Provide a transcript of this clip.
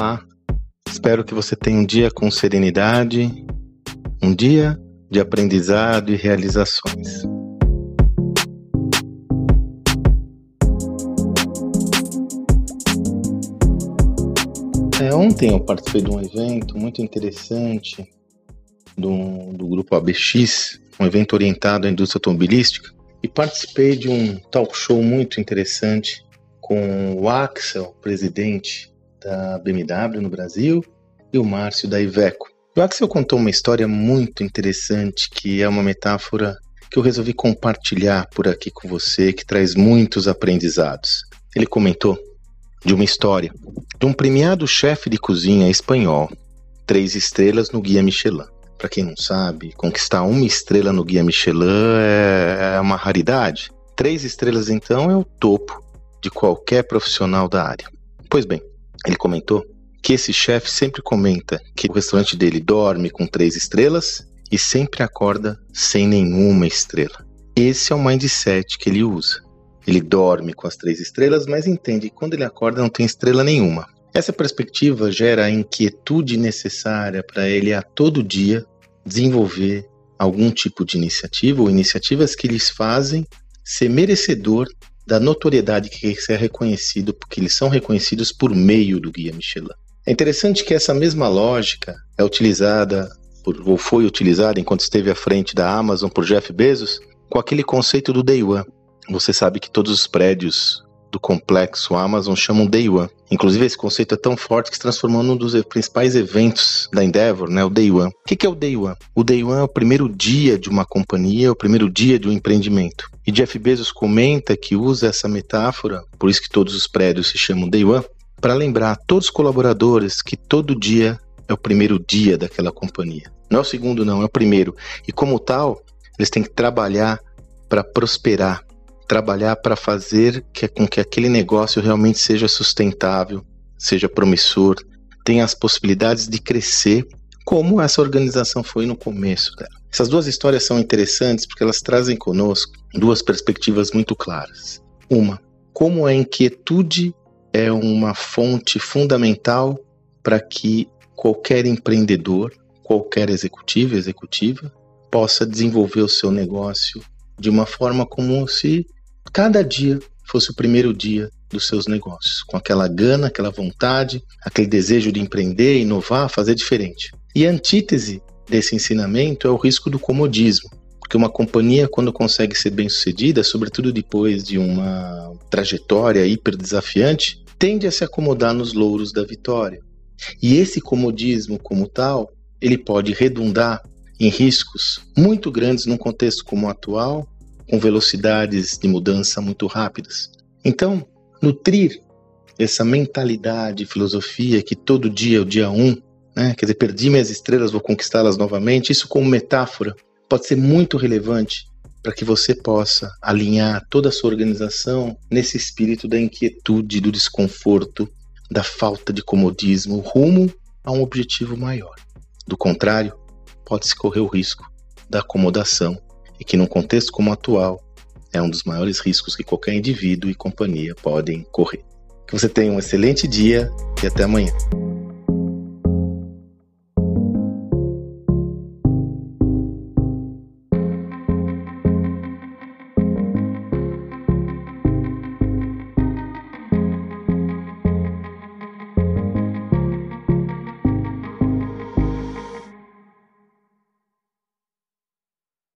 Olá, espero que você tenha um dia com serenidade, um dia de aprendizado e realizações. É, ontem eu participei de um evento muito interessante do, do grupo ABX, um evento orientado à indústria automobilística, e participei de um talk show muito interessante com o Axel, presidente da BMW no Brasil, e o Márcio da Iveco. O Axel contou uma história muito interessante que é uma metáfora que eu resolvi compartilhar por aqui com você, que traz muitos aprendizados. Ele comentou de uma história de um premiado chefe de cozinha espanhol, três estrelas no Guia Michelin. Para quem não sabe, conquistar uma estrela no Guia Michelin é, é uma raridade. Três estrelas, então, é o topo de qualquer profissional da área. Pois bem, ele comentou que esse chefe sempre comenta que o restaurante dele dorme com três estrelas e sempre acorda sem nenhuma estrela. Esse é o mindset que ele usa. Ele dorme com as três estrelas, mas entende que quando ele acorda não tem estrela nenhuma. Essa perspectiva gera a inquietude necessária para ele a todo dia desenvolver algum tipo de iniciativa ou iniciativas que lhes fazem ser merecedor da notoriedade que é reconhecido, porque eles são reconhecidos por meio do Guia Michelin. É interessante que essa mesma lógica é utilizada, por, ou foi utilizada enquanto esteve à frente da Amazon por Jeff Bezos, com aquele conceito do Day One. Você sabe que todos os prédios do complexo Amazon chamam Day One. Inclusive, esse conceito é tão forte que se transformou num dos principais eventos da Endeavor, né? o Day One. O que é o Day One? O Day One é o primeiro dia de uma companhia, o primeiro dia de um empreendimento. E Jeff Bezos comenta que usa essa metáfora, por isso que todos os prédios se chamam Day One, para lembrar a todos os colaboradores que todo dia é o primeiro dia daquela companhia. Não é o segundo, não, é o primeiro. E como tal, eles têm que trabalhar para prosperar, trabalhar para fazer que, com que aquele negócio realmente seja sustentável, seja promissor, tenha as possibilidades de crescer, como essa organização foi no começo dela. Essas duas histórias são interessantes porque elas trazem conosco duas perspectivas muito claras. Uma, como a inquietude é uma fonte fundamental para que qualquer empreendedor, qualquer executivo, executiva, possa desenvolver o seu negócio de uma forma como se cada dia fosse o primeiro dia dos seus negócios, com aquela gana, aquela vontade, aquele desejo de empreender, inovar, fazer diferente. E a antítese desse ensinamento é o risco do comodismo, porque uma companhia, quando consegue ser bem sucedida, sobretudo depois de uma trajetória hiper desafiante, tende a se acomodar nos louros da vitória. E esse comodismo, como tal, ele pode redundar em riscos muito grandes num contexto como o atual, com velocidades de mudança muito rápidas. Então, nutrir essa mentalidade, filosofia que todo dia é o dia um, né? quer dizer, perdi minhas estrelas, vou conquistá-las novamente, isso como metáfora pode ser muito relevante para que você possa alinhar toda a sua organização nesse espírito da inquietude, do desconforto, da falta de comodismo, rumo a um objetivo maior. Do contrário, pode-se correr o risco da acomodação e que, num contexto como o atual, é um dos maiores riscos que qualquer indivíduo e companhia podem correr. Que você tenha um excelente dia e até amanhã.